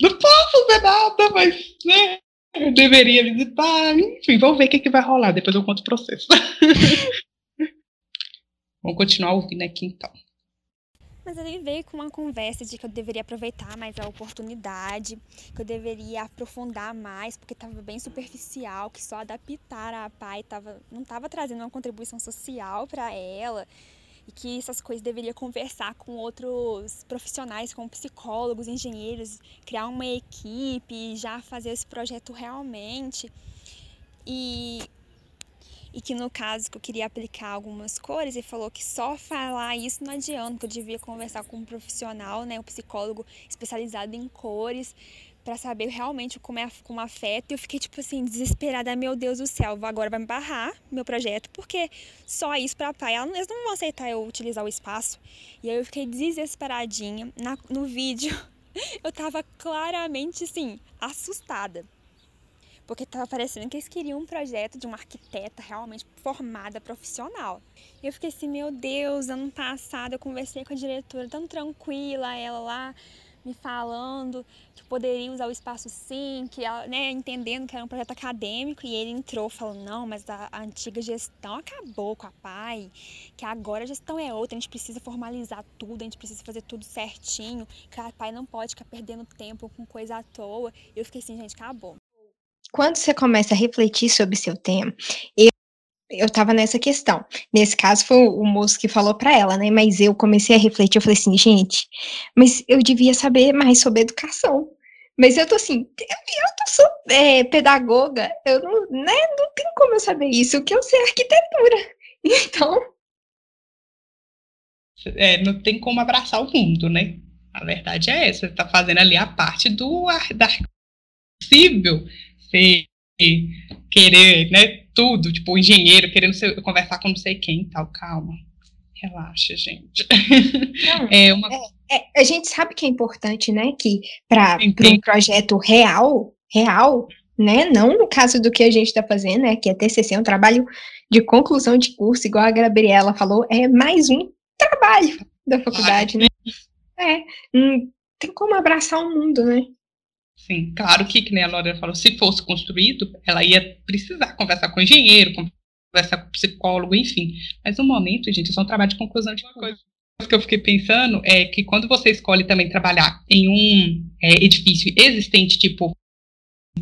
Não posso ver nada, mas, né? Eu deveria visitar. Enfim, vamos ver o que, que vai rolar. Depois eu conto o processo. vamos continuar ouvindo aqui então. Mas ele veio com uma conversa de que eu deveria aproveitar mais a oportunidade, que eu deveria aprofundar mais, porque estava bem superficial, que só adaptar a pai tava, não estava trazendo uma contribuição social para ela e que essas coisas deveria conversar com outros profissionais, como psicólogos, engenheiros, criar uma equipe, já fazer esse projeto realmente. E e que no caso que eu queria aplicar algumas cores, ele falou que só falar isso não adianta, que eu devia conversar com um profissional, né, um psicólogo especializado em cores, para saber realmente como, é, como afeta. Eu fiquei, tipo assim, desesperada. Meu Deus do céu, agora vai me barrar meu projeto, porque só isso para pai. Eles não vão aceitar eu utilizar o espaço. E aí eu fiquei desesperadinha. Na, no vídeo, eu tava claramente, assim, assustada porque estava parecendo que eles queriam um projeto de uma arquiteta realmente formada, profissional. E eu fiquei assim, meu Deus, ano passado eu conversei com a diretora tão tranquila, ela lá me falando que poderia usar o espaço sim, que né, entendendo que era um projeto acadêmico, e ele entrou falando, não, mas a, a, antiga gestão acabou com a PAI, que agora a gestão é outra, a gente precisa formalizar tudo, a gente precisa fazer tudo certinho, que a PAI não pode ficar perdendo tempo com coisa à toa. Eu fiquei assim, gente, acabou quando você começa a refletir sobre seu tema, eu eu tava nessa questão. Nesse caso foi o moço que falou para ela, né? Mas eu comecei a refletir, eu falei assim, gente, mas eu devia saber mais sobre educação. Mas eu tô assim, eu, tô, sou é, pedagoga, eu não, né, não tem como eu saber isso, o que eu sei é arquitetura. Então. É, não tem como abraçar o mundo, né? A verdade é essa, você tá fazendo ali a parte do da possível você querer, né, tudo, tipo, o engenheiro querendo ser, conversar com não sei quem e tal, calma. Relaxa, gente. Não, é uma... É, é, a gente sabe que é importante, né, que para um projeto real, real, né, não no caso do que a gente está fazendo, né, que é TCC, é um trabalho de conclusão de curso, igual a Gabriela falou, é mais um trabalho da faculdade, né? É, não tem como abraçar o mundo, né? Sim, claro que, que nem a Lorena falou, se fosse construído, ela ia precisar conversar com o engenheiro, conversar com o psicólogo, enfim. Mas no momento, gente, é só um trabalho de conclusão de uma coisa que eu fiquei pensando é que quando você escolhe também trabalhar em um é, edifício existente, tipo,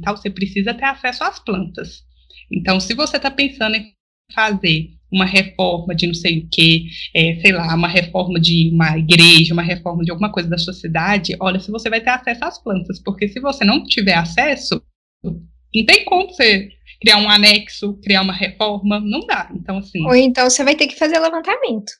tal, você precisa ter acesso às plantas. Então, se você está pensando em fazer uma reforma de não sei o que, é, sei lá, uma reforma de uma igreja, uma reforma de alguma coisa da sociedade, olha, se você vai ter acesso às plantas, porque se você não tiver acesso, não tem como você criar um anexo, criar uma reforma, não dá. Então, assim. Ou então você vai ter que fazer levantamento.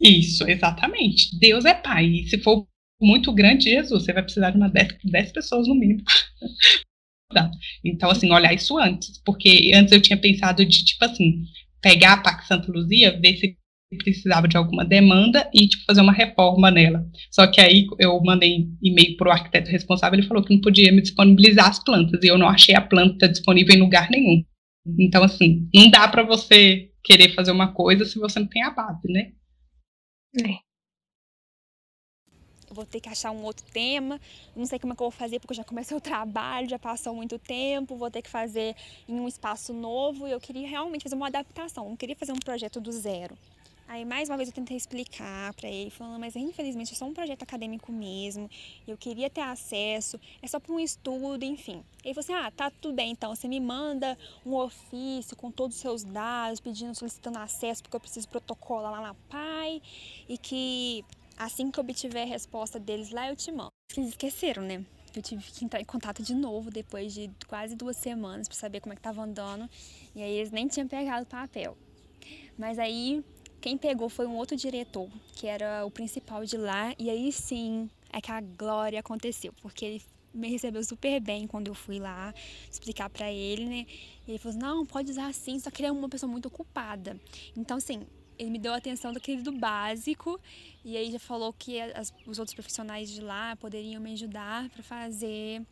Isso, exatamente. Deus é pai. E se for muito grande, Jesus, você vai precisar de uma 10 pessoas no mínimo. então, assim, olhar isso antes. Porque antes eu tinha pensado de, tipo assim, pegar a PAC Santa Luzia, ver se precisava de alguma demanda e tipo, fazer uma reforma nela. Só que aí eu mandei e-mail para o arquiteto responsável, ele falou que não podia me disponibilizar as plantas, e eu não achei a planta disponível em lugar nenhum. Então, assim, não dá para você querer fazer uma coisa se você não tem a base, né? É vou ter que achar um outro tema, não sei como é que eu vou fazer porque eu já comecei o trabalho, já passou muito tempo, vou ter que fazer em um espaço novo e eu queria realmente fazer uma adaptação, não queria fazer um projeto do zero. Aí mais uma vez eu tentei explicar para ele, falando, mas infelizmente é só um projeto acadêmico mesmo, eu queria ter acesso, é só para um estudo, enfim. Ele falou assim: "Ah, tá tudo bem, então você me manda um ofício com todos os seus dados, pedindo, solicitando acesso, porque eu preciso protocolar lá na PAI e que Assim que obtiver a resposta deles lá, eu te mando. Eles esqueceram, né? Eu tive que entrar em contato de novo depois de quase duas semanas para saber como é que tava andando. E aí eles nem tinham pegado o papel. Mas aí quem pegou foi um outro diretor, que era o principal de lá, e aí sim é que a glória aconteceu, porque ele me recebeu super bem quando eu fui lá explicar para ele, né? E ele falou: assim, "Não, pode usar assim, só que ele é uma pessoa muito ocupada". Então, assim, ele me deu a atenção daquele do básico e aí já falou que as, os outros profissionais de lá poderiam me ajudar para fazer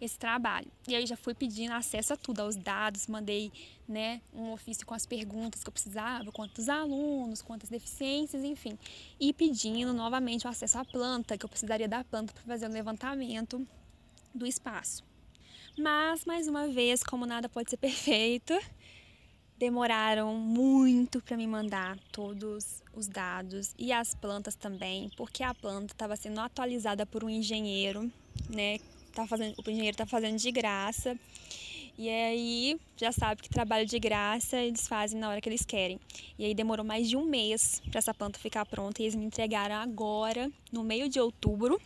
esse trabalho. E aí já fui pedindo acesso a tudo, aos dados, mandei né, um ofício com as perguntas que eu precisava, quantos alunos, quantas deficiências, enfim. E pedindo novamente o acesso à planta, que eu precisaria da planta para fazer o levantamento do espaço. Mas, mais uma vez, como nada pode ser perfeito, demoraram muito para me mandar todos os dados e as plantas também, porque a planta estava sendo atualizada por um engenheiro, né? Tá fazendo, o engenheiro está fazendo de graça. E aí, já sabe que trabalho de graça eles fazem na hora que eles querem. E aí demorou mais de um mês para essa planta ficar pronta e eles me entregaram agora, no meio de outubro,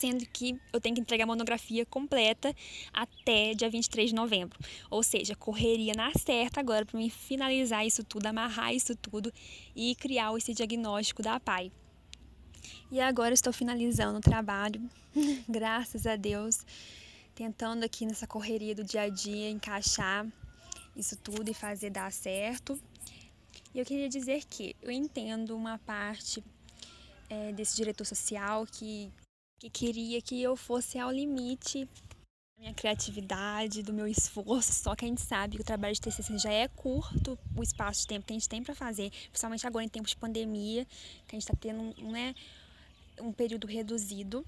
sendo que eu tenho que entregar a monografia completa até dia 23 de novembro. Ou seja, correria na certa agora para me finalizar isso tudo, amarrar isso tudo e criar esse diagnóstico da PAI. E agora estou finalizando o trabalho, graças a Deus, tentando aqui nessa correria do dia a dia encaixar isso tudo e fazer dar certo. E eu queria dizer que eu entendo uma parte é, desse diretor social que que queria que eu fosse ao limite da minha criatividade, do meu esforço, só que a gente sabe que o trabalho de TCC já é curto, o espaço de tempo que a gente tem para fazer, principalmente agora em tempos de pandemia, que a gente está tendo né, um período reduzido,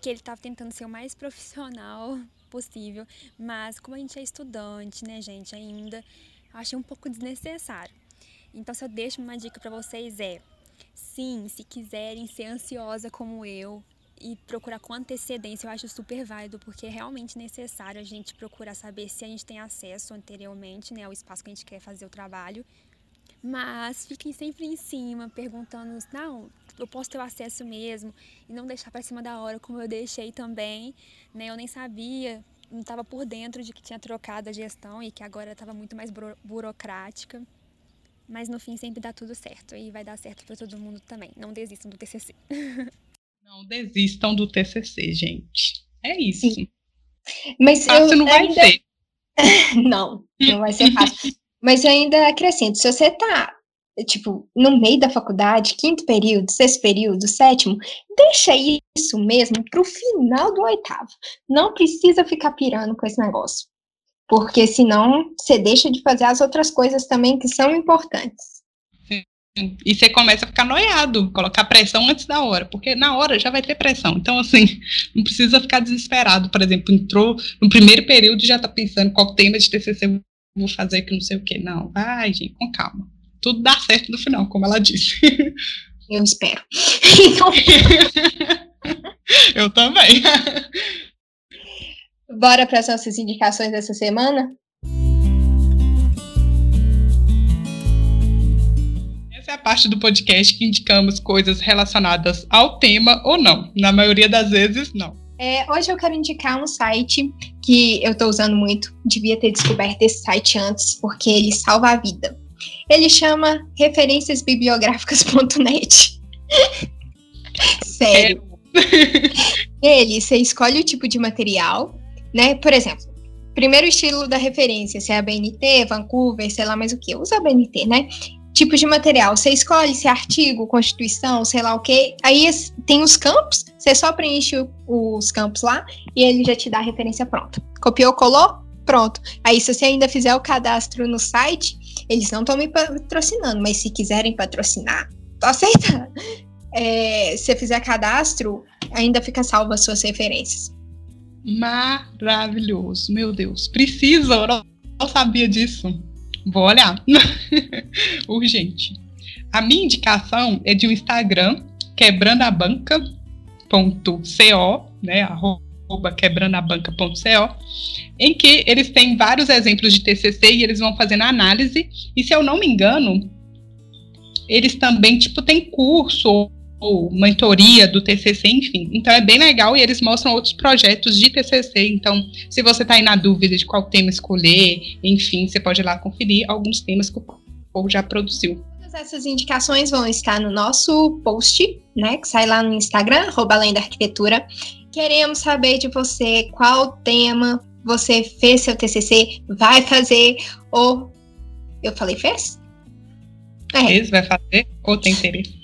que ele estava tentando ser o mais profissional possível, mas como a gente é estudante, né, gente, ainda, achei um pouco desnecessário. Então, se eu deixo uma dica para vocês é, sim, se quiserem ser ansiosa como eu, e procurar com antecedência eu acho super válido, porque é realmente necessário a gente procurar saber se a gente tem acesso anteriormente né, ao espaço que a gente quer fazer o trabalho. Mas fiquem sempre em cima, perguntando, não, eu posso ter o acesso mesmo, e não deixar para cima da hora, como eu deixei também, né? Eu nem sabia, não estava por dentro de que tinha trocado a gestão e que agora estava muito mais burocrática. Mas no fim sempre dá tudo certo e vai dar certo para todo mundo também. Não desistam do TCC. Não desistam do TCC, gente. É isso. Sim. Mas fácil eu não vai ainda... ser. não, não vai ser fácil. Mas eu ainda acrescento, se você tá, tipo, no meio da faculdade, quinto período, sexto período, sétimo, deixa isso mesmo pro final do oitavo. Não precisa ficar pirando com esse negócio. Porque senão você deixa de fazer as outras coisas também que são importantes. E você começa a ficar noiado, colocar pressão antes da hora, porque na hora já vai ter pressão. Então, assim, não precisa ficar desesperado. Por exemplo, entrou no primeiro período e já está pensando qual tema de TCC vou fazer que não sei o que. Não, vai, gente, com calma. Tudo dá certo no final, como ela disse. Eu espero. Eu também. Bora para as nossas indicações dessa semana? É a parte do podcast que indicamos coisas relacionadas ao tema ou não. Na maioria das vezes, não. É, hoje eu quero indicar um site que eu estou usando muito. Devia ter descoberto esse site antes, porque ele salva a vida. Ele chama referenciasbibliográficas.net. Sério. É. ele, você escolhe o tipo de material, né? Por exemplo, primeiro estilo da referência, se é a BNT, Vancouver, sei lá mais o que. Usa a BNT, né? Tipos de material. Você escolhe se é artigo, constituição, sei lá o quê. Aí tem os campos, você só preenche os campos lá e ele já te dá a referência pronta. Copiou, colou? Pronto. Aí, se você ainda fizer o cadastro no site, eles não estão me patrocinando, mas se quiserem patrocinar, tô aceitando. É, se você fizer cadastro, ainda fica salvo as suas referências. Maravilhoso, meu Deus. Precisa, eu não sabia disso. Vou olhar. Urgente. A minha indicação é de um Instagram, quebrandabanca.co, né? Arroba quebrandabanca.co, em que eles têm vários exemplos de TCC e eles vão fazendo análise. E se eu não me engano, eles também, tipo, têm curso mentoria do TCC, enfim. Então é bem legal e eles mostram outros projetos de TCC. Então, se você está aí na dúvida de qual tema escolher, enfim, você pode ir lá conferir alguns temas que o povo já produziu. Todas essas indicações vão estar no nosso post, né, que sai lá no Instagram, arroba além da arquitetura. Queremos saber de você qual tema você fez seu TCC, vai fazer ou eu falei fez? É. Fez, vai fazer ou tem interesse?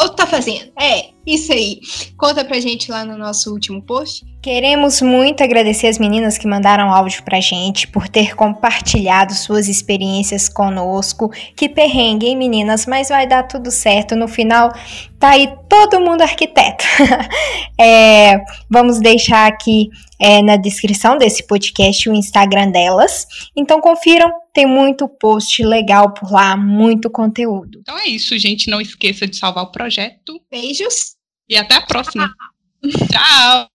Ou tá fazendo. É, isso aí. Conta pra gente lá no nosso último post. Queremos muito agradecer as meninas que mandaram áudio pra gente por ter compartilhado suas experiências conosco. Que perrengue, hein, meninas? Mas vai dar tudo certo. No final, tá aí todo mundo arquiteto. é, vamos deixar aqui é, na descrição desse podcast o Instagram delas. Então confiram, tem muito post legal por lá, muito conteúdo. Então é isso, gente. Não esqueça de salvar o projeto. Beijos. E até a próxima. Tchau.